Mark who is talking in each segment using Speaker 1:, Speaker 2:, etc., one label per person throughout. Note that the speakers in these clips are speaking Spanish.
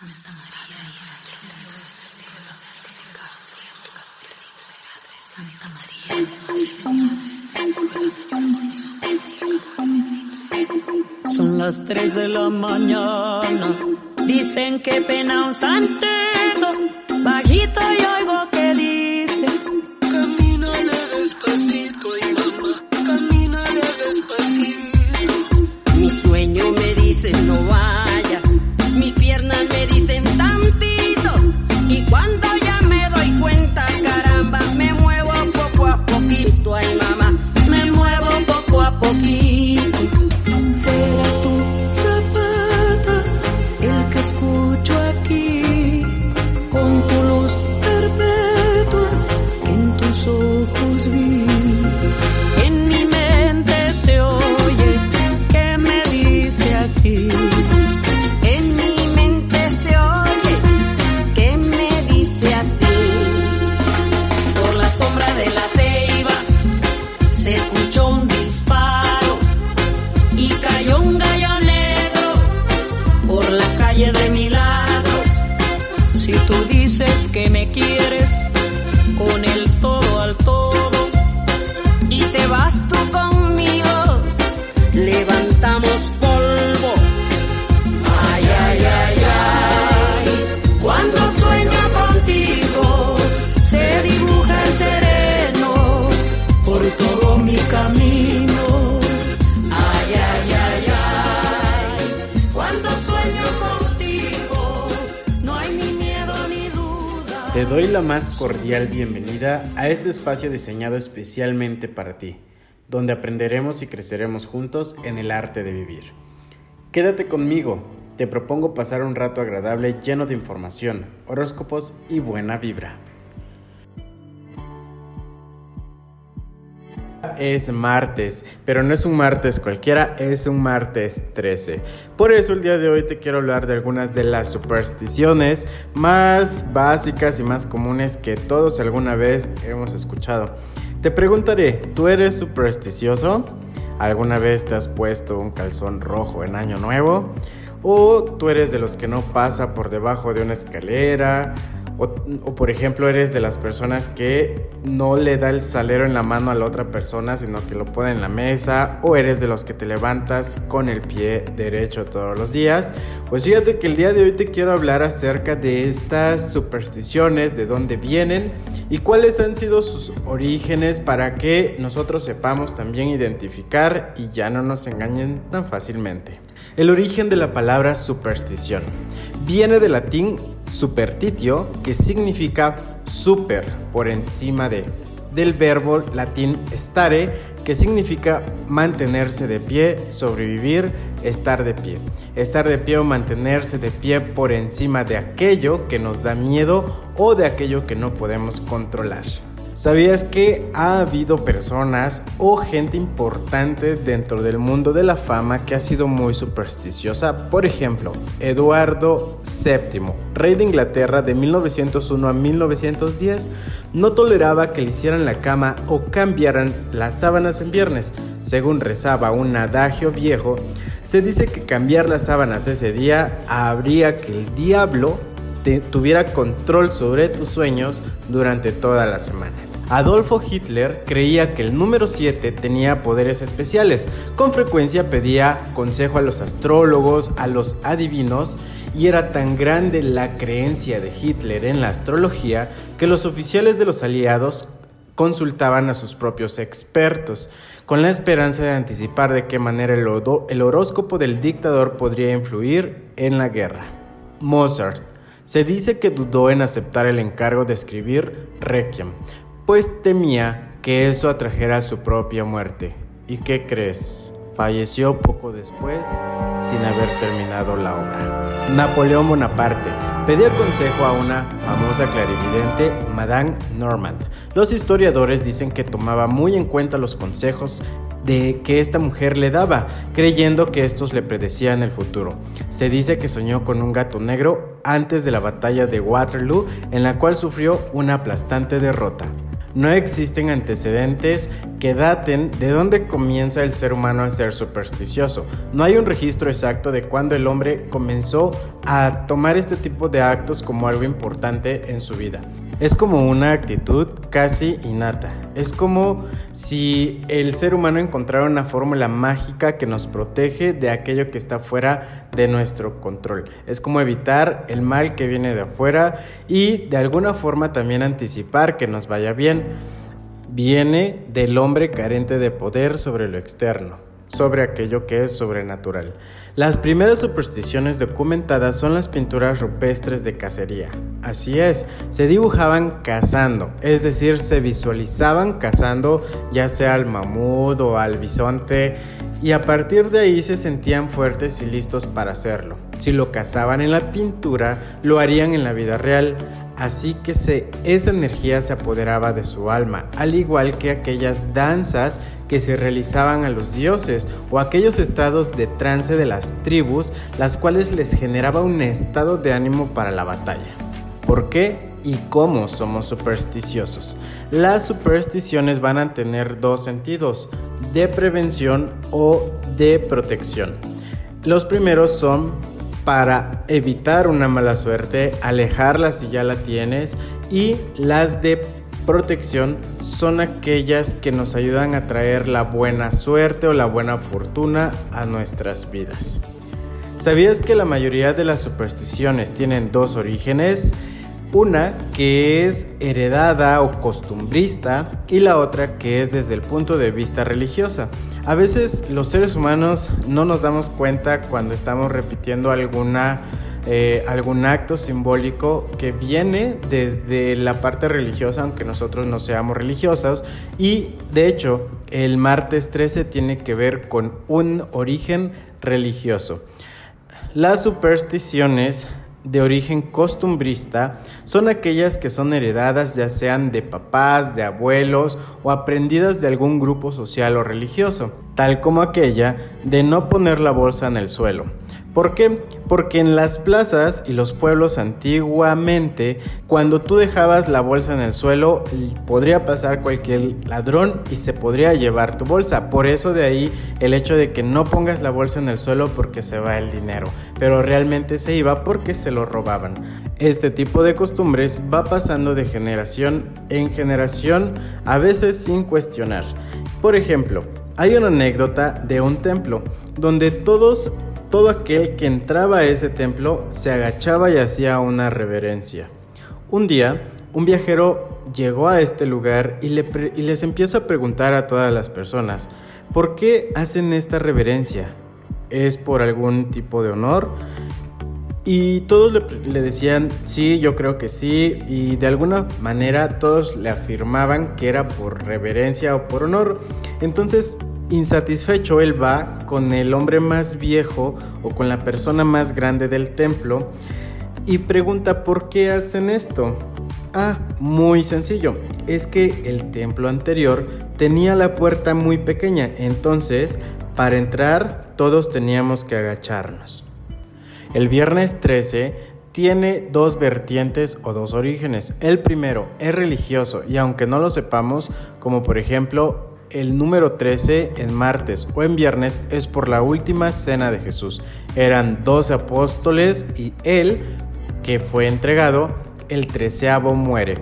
Speaker 1: Santa María, Nuestra Señora, Santa María, Son las 3 de la mañana, dicen que pena un santero, bajito y que
Speaker 2: me
Speaker 1: quieres
Speaker 2: Te
Speaker 3: doy la más cordial bienvenida a este espacio diseñado especialmente para ti, donde aprenderemos y creceremos juntos en el arte de vivir. Quédate conmigo, te propongo pasar un rato agradable lleno de información, horóscopos y buena vibra. Es martes, pero no es un martes cualquiera, es un martes 13. Por eso el día de hoy te quiero hablar de algunas de las supersticiones más básicas y más comunes que todos alguna vez hemos escuchado. Te preguntaré, ¿tú eres supersticioso? ¿Alguna vez te has puesto un calzón rojo en año nuevo? ¿O tú eres de los que no pasa por debajo de una escalera? O, por ejemplo eres de las personas que no le da el salero en la mano a la otra persona, sino que lo pone en la mesa. O eres de los que te levantas con el pie derecho todos los días. Pues fíjate que el día de hoy te quiero hablar acerca de estas supersticiones, de dónde vienen y cuáles han sido sus orígenes para que nosotros sepamos también identificar y ya no nos engañen tan fácilmente. El origen de la palabra superstición viene del latín supertitio, que significa super, por encima de, del verbo latín stare, que significa mantenerse de pie, sobrevivir, estar de pie. Estar de pie o mantenerse de pie por encima de aquello que nos da miedo o de aquello que no podemos controlar. ¿Sabías que ha habido personas o gente importante dentro del mundo de la fama que ha sido muy supersticiosa? Por ejemplo, Eduardo VII, rey de Inglaterra de 1901 a 1910, no toleraba que le hicieran la cama o cambiaran las sábanas en viernes. Según rezaba un adagio viejo, se dice que cambiar las sábanas ese día habría que el diablo tuviera control sobre tus sueños durante toda la semana. Adolfo Hitler creía que el número 7 tenía poderes especiales. Con frecuencia pedía consejo a los astrólogos, a los adivinos, y era tan grande la creencia de Hitler en la astrología que los oficiales de los aliados consultaban a sus propios expertos, con la esperanza de anticipar de qué manera el, el horóscopo del dictador podría influir en la guerra. Mozart se dice que dudó en aceptar el encargo de escribir Requiem, pues temía que eso atrajera su propia muerte. ¿Y qué crees? Falleció poco después sin haber terminado la obra. Napoleón Bonaparte pedía consejo a una famosa clarividente, Madame Normand. Los historiadores dicen que tomaba muy en cuenta los consejos de que esta mujer le daba, creyendo que estos le predecían el futuro. Se dice que soñó con un gato negro antes de la batalla de Waterloo, en la cual sufrió una aplastante derrota. No existen antecedentes que daten de dónde comienza el ser humano a ser supersticioso. No hay un registro exacto de cuándo el hombre comenzó a tomar este tipo de actos como algo importante en su vida. Es como una actitud casi innata. Es como si el ser humano encontrara una fórmula mágica que nos protege de aquello que está fuera de nuestro control. Es como evitar el mal que viene de afuera y de alguna forma también anticipar que nos vaya bien. Viene del hombre carente de poder sobre lo externo sobre aquello que es sobrenatural. Las primeras supersticiones documentadas son las pinturas rupestres de cacería. Así es, se dibujaban cazando, es decir, se visualizaban cazando ya sea al mamut o al bisonte y a partir de ahí se sentían fuertes y listos para hacerlo. Si lo cazaban en la pintura, lo harían en la vida real, así que esa energía se apoderaba de su alma, al igual que aquellas danzas que se realizaban a los dioses o aquellos estados de trance de las tribus, las cuales les generaba un estado de ánimo para la batalla. ¿Por qué? y cómo somos supersticiosos. Las supersticiones van a tener dos sentidos, de prevención o de protección. Los primeros son para evitar una mala suerte, alejarla si ya la tienes y las de protección son aquellas que nos ayudan a traer la buena suerte o la buena fortuna a nuestras vidas. ¿Sabías que la mayoría de las supersticiones tienen dos orígenes? Una que es heredada o costumbrista y la otra que es desde el punto de vista religiosa. A veces los seres humanos no nos damos cuenta cuando estamos repitiendo alguna, eh, algún acto simbólico que viene desde la parte religiosa, aunque nosotros no seamos religiosos. Y de hecho, el martes 13 tiene que ver con un origen religioso. Las supersticiones de origen costumbrista son aquellas que son heredadas ya sean de papás, de abuelos o aprendidas de algún grupo social o religioso, tal como aquella de no poner la bolsa en el suelo. ¿Por qué? Porque en las plazas y los pueblos antiguamente, cuando tú dejabas la bolsa en el suelo, podría pasar cualquier ladrón y se podría llevar tu bolsa. Por eso de ahí el hecho de que no pongas la bolsa en el suelo porque se va el dinero, pero realmente se iba porque se lo robaban. Este tipo de costumbres va pasando de generación en generación, a veces sin cuestionar. Por ejemplo, hay una anécdota de un templo donde todos todo aquel que entraba a ese templo se agachaba y hacía una reverencia. Un día, un viajero llegó a este lugar y, les empieza a preguntar a todas las personas, ¿por qué hacen esta reverencia? ¿Es por algún tipo de honor? Y todos le, decían, sí, yo creo que sí, y de alguna manera todos le afirmaban que era por reverencia o por honor. Entonces Insatisfecho, él va con el hombre más viejo o con la persona más grande del templo y pregunta por qué hacen esto. Ah, muy sencillo. Es que el templo anterior tenía la puerta muy pequeña, entonces para entrar todos teníamos que agacharnos. El viernes 13 tiene dos vertientes o dos orígenes. El primero es religioso y aunque no lo sepamos, como por ejemplo el número 13 en martes o en viernes es por la última cena de Jesús. Eran 12 apóstoles y él, que fue entregado, el treceavo muere.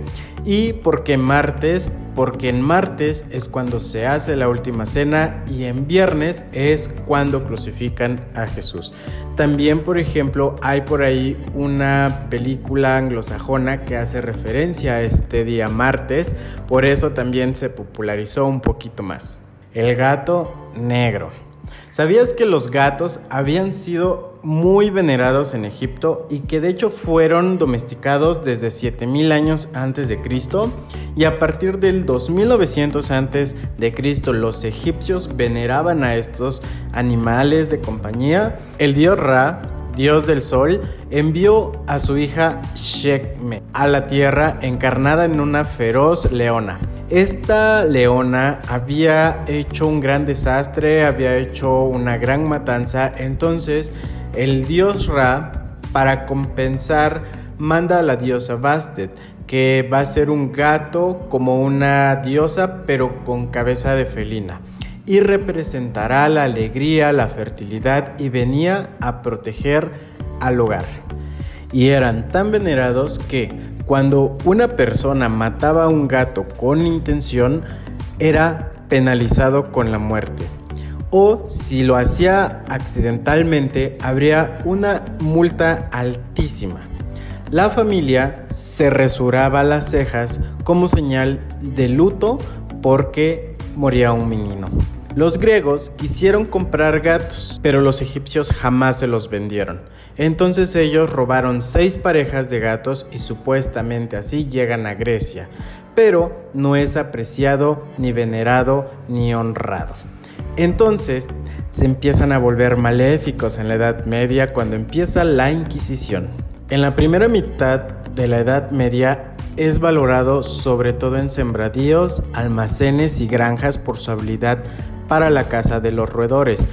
Speaker 3: Y porque martes, porque en martes es cuando se hace la última cena y en viernes es cuando crucifican a Jesús. También, por ejemplo, hay por ahí una película anglosajona que hace referencia a este día martes, por eso también se popularizó un poquito más. El gato negro. ¿Sabías que los gatos habían sido muy venerados en Egipto y que de hecho fueron domesticados desde 7000 años antes de Cristo? Y a partir del 2900 antes de Cristo los egipcios veneraban a estos animales de compañía. El dios Ra dios del sol, envió a su hija Shekme a la tierra encarnada en una feroz leona. Esta leona había hecho un gran desastre, había hecho una gran matanza, entonces el dios Ra, para compensar, manda a la diosa Bastet, que va a ser un gato como una diosa, pero con cabeza de felina. Y representará la alegría, la fertilidad y venía a proteger al hogar. Y eran tan venerados que cuando una persona mataba a un gato con intención, era penalizado con la muerte. O si lo hacía accidentalmente, habría una multa altísima. La familia se resuraba las cejas como señal de luto porque moría un menino. Los griegos quisieron comprar gatos, pero los egipcios jamás se los vendieron. Entonces ellos robaron seis parejas de gatos y supuestamente así llegan a Grecia, pero no es apreciado, ni venerado, ni honrado. Entonces se empiezan a volver maléficos en la Edad Media cuando empieza la Inquisición. En la primera mitad de la Edad Media es valorado sobre todo en sembradíos, almacenes y granjas por su habilidad para la caza de los roedores.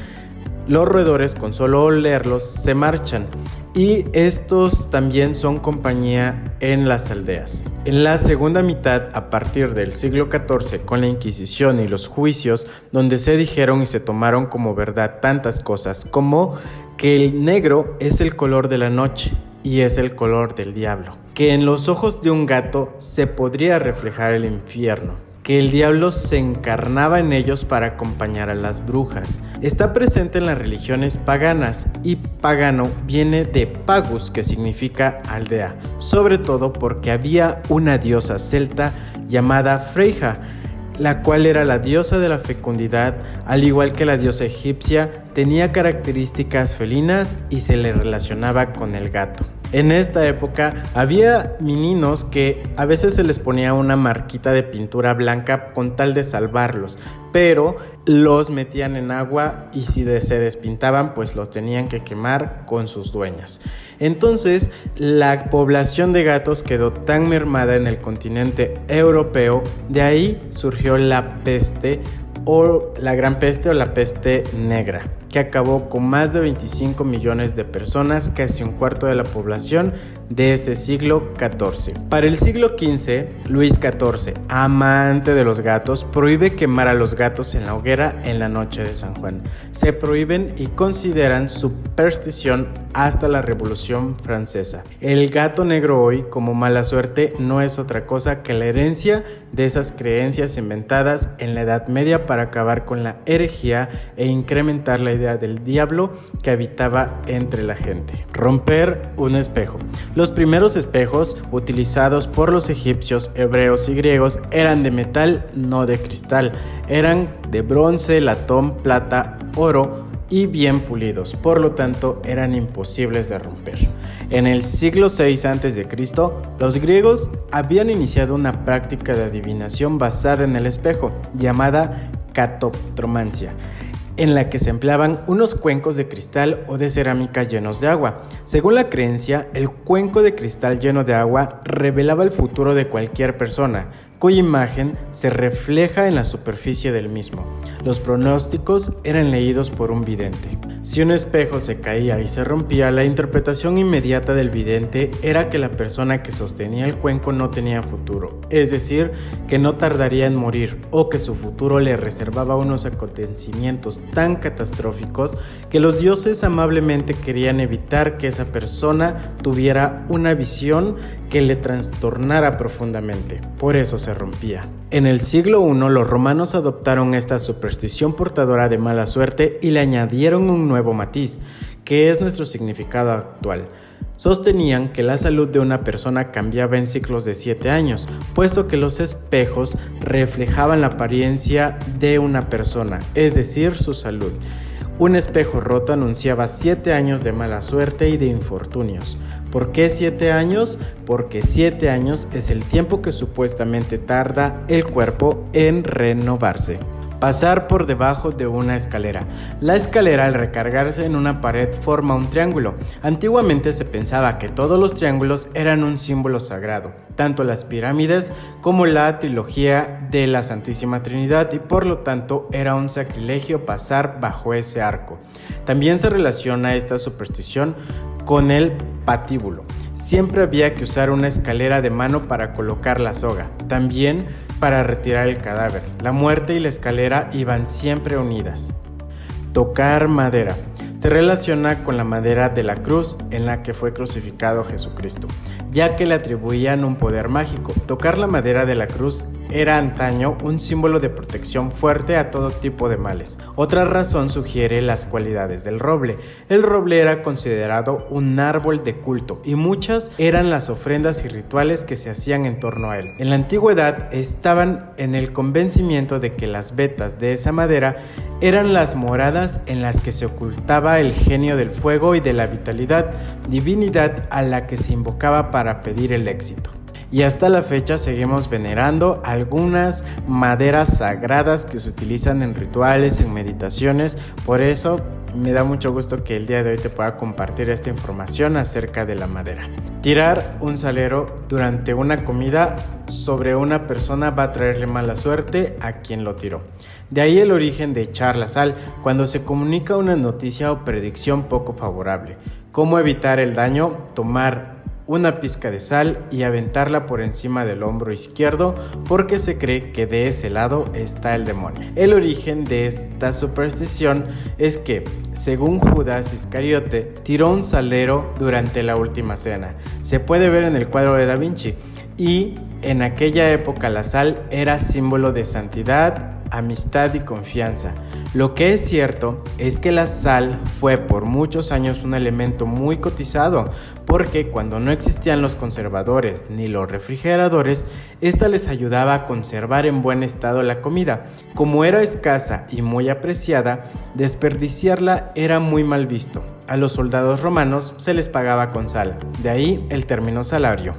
Speaker 3: Los roedores con solo olerlos se marchan y estos también son compañía en las aldeas. En la segunda mitad, a partir del siglo XIV, con la Inquisición y los juicios, donde se dijeron y se tomaron como verdad tantas cosas como que el negro es el color de la noche, y es el color del diablo. Que en los ojos de un gato se podría reflejar el infierno. Que el diablo se encarnaba en ellos para acompañar a las brujas. Está presente en las religiones paganas y pagano viene de pagus que significa aldea, sobre todo porque había una diosa celta llamada Freyja, la cual era la diosa de la fecundidad, al igual que la diosa egipcia, tenía características felinas y se le relacionaba con el gato. En esta época había meninos que a veces se les ponía una marquita de pintura blanca con tal de salvarlos, pero los metían en agua y si se despintaban pues los tenían que quemar con sus dueños. Entonces la población de gatos quedó tan mermada en el continente europeo, de ahí surgió la peste o la gran peste o la peste negra que acabó con más de 25 millones de personas, casi un cuarto de la población de ese siglo XIV. Para el siglo XV, Luis XIV, amante de los gatos, prohíbe quemar a los gatos en la hoguera en la noche de San Juan. Se prohíben y consideran superstición hasta la Revolución Francesa. El gato negro hoy, como mala suerte, no es otra cosa que la herencia de esas creencias inventadas en la Edad Media para acabar con la herejía e incrementar la idea del diablo que habitaba entre la gente. Romper un espejo. Los primeros espejos utilizados por los egipcios, hebreos y griegos eran de metal, no de cristal. Eran de bronce, latón, plata, oro y bien pulidos, por lo tanto eran imposibles de romper. En el siglo VI a.C., los griegos habían iniciado una práctica de adivinación basada en el espejo, llamada catoptromancia en la que se empleaban unos cuencos de cristal o de cerámica llenos de agua. Según la creencia, el cuenco de cristal lleno de agua revelaba el futuro de cualquier persona, cuya imagen se refleja en la superficie del mismo. Los pronósticos eran leídos por un vidente. Si un espejo se caía y se rompía, la interpretación inmediata del vidente era que la persona que sostenía el cuenco no tenía futuro, es decir, que no tardaría en morir o que su futuro le reservaba unos acontecimientos tan catastróficos que los dioses amablemente querían evitar que esa persona tuviera una visión que le trastornara profundamente. Por eso se rompía. En el siglo I los romanos adoptaron esta superstición portadora de mala suerte y le añadieron un nuevo matiz, que es nuestro significado actual. Sostenían que la salud de una persona cambiaba en ciclos de 7 años, puesto que los espejos reflejaban la apariencia de una persona, es decir, su salud. Un espejo roto anunciaba 7 años de mala suerte y de infortunios. ¿Por qué siete años? Porque siete años es el tiempo que supuestamente tarda el cuerpo en renovarse. Pasar por debajo de una escalera. La escalera al recargarse en una pared forma un triángulo. Antiguamente se pensaba que todos los triángulos eran un símbolo sagrado, tanto las pirámides como la trilogía de la Santísima Trinidad y por lo tanto era un sacrilegio pasar bajo ese arco. También se relaciona esta superstición con el patíbulo, siempre había que usar una escalera de mano para colocar la soga, también para retirar el cadáver. La muerte y la escalera iban siempre unidas. Tocar madera. Se relaciona con la madera de la cruz en la que fue crucificado Jesucristo, ya que le atribuían un poder mágico. Tocar la madera de la cruz era antaño un símbolo de protección fuerte a todo tipo de males. Otra razón sugiere las cualidades del roble. El roble era considerado un árbol de culto y muchas eran las ofrendas y rituales que se hacían en torno a él. En la antigüedad estaban en el convencimiento de que las vetas de esa madera eran las moradas en las que se ocultaba el genio del fuego y de la vitalidad, divinidad a la que se invocaba para pedir el éxito y hasta la fecha seguimos venerando algunas maderas sagradas que se utilizan en rituales, en meditaciones. Por eso me da mucho gusto que el día de hoy te pueda compartir esta información acerca de la madera. Tirar un salero durante una comida sobre una persona va a traerle mala suerte a quien lo tiró. De ahí el origen de echar la sal cuando se comunica una noticia o predicción poco favorable. ¿Cómo evitar el daño? Tomar una pizca de sal y aventarla por encima del hombro izquierdo porque se cree que de ese lado está el demonio. El origen de esta superstición es que, según Judas Iscariote, tiró un salero durante la última cena. Se puede ver en el cuadro de Da Vinci y en aquella época la sal era símbolo de santidad, amistad y confianza. Lo que es cierto es que la sal fue por muchos años un elemento muy cotizado, porque cuando no existían los conservadores ni los refrigeradores, esta les ayudaba a conservar en buen estado la comida. Como era escasa y muy apreciada, desperdiciarla era muy mal visto. A los soldados romanos se les pagaba con sal, de ahí el término salario.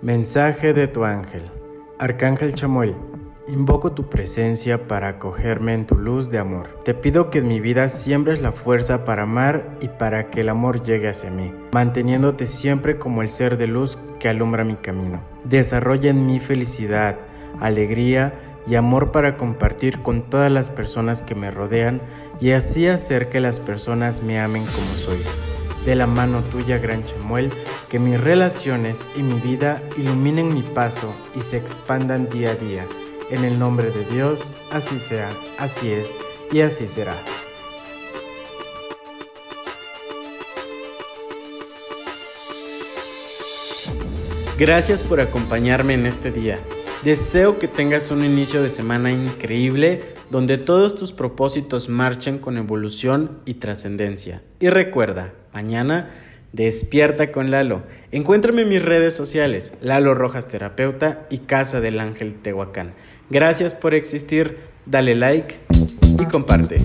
Speaker 3: Mensaje de tu ángel. Arcángel Chamuel, invoco tu presencia para acogerme en tu luz de amor. Te pido que en mi vida siembres la fuerza para amar y para que el amor llegue hacia mí, manteniéndote siempre como el ser de luz que alumbra mi camino. Desarrolla en mí felicidad, alegría y amor para compartir con todas las personas que me rodean y así hacer que las personas me amen como soy de la mano tuya, Gran Chamuel, que mis relaciones y mi vida iluminen mi paso y se expandan día a día. En el nombre de Dios, así sea, así es y así será. Gracias por acompañarme en este día. Deseo que tengas un inicio de semana increíble donde todos tus propósitos marchen con evolución y trascendencia. Y recuerda, mañana despierta con Lalo. Encuéntrame en mis redes sociales, Lalo Rojas Terapeuta y Casa del Ángel Tehuacán. Gracias por existir, dale like y comparte.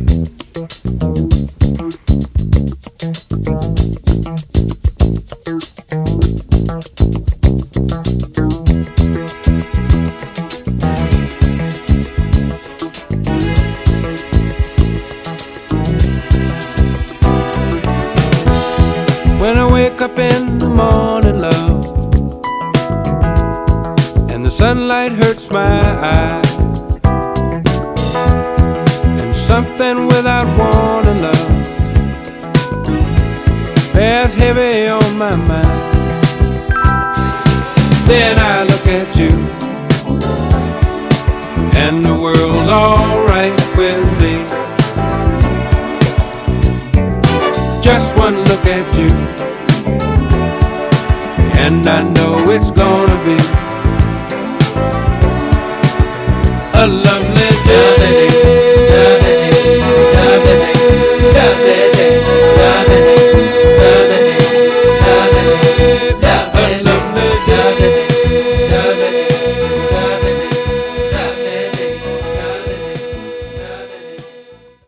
Speaker 4: And the world's alright with me. Just one look at you, and I know it's gonna be a love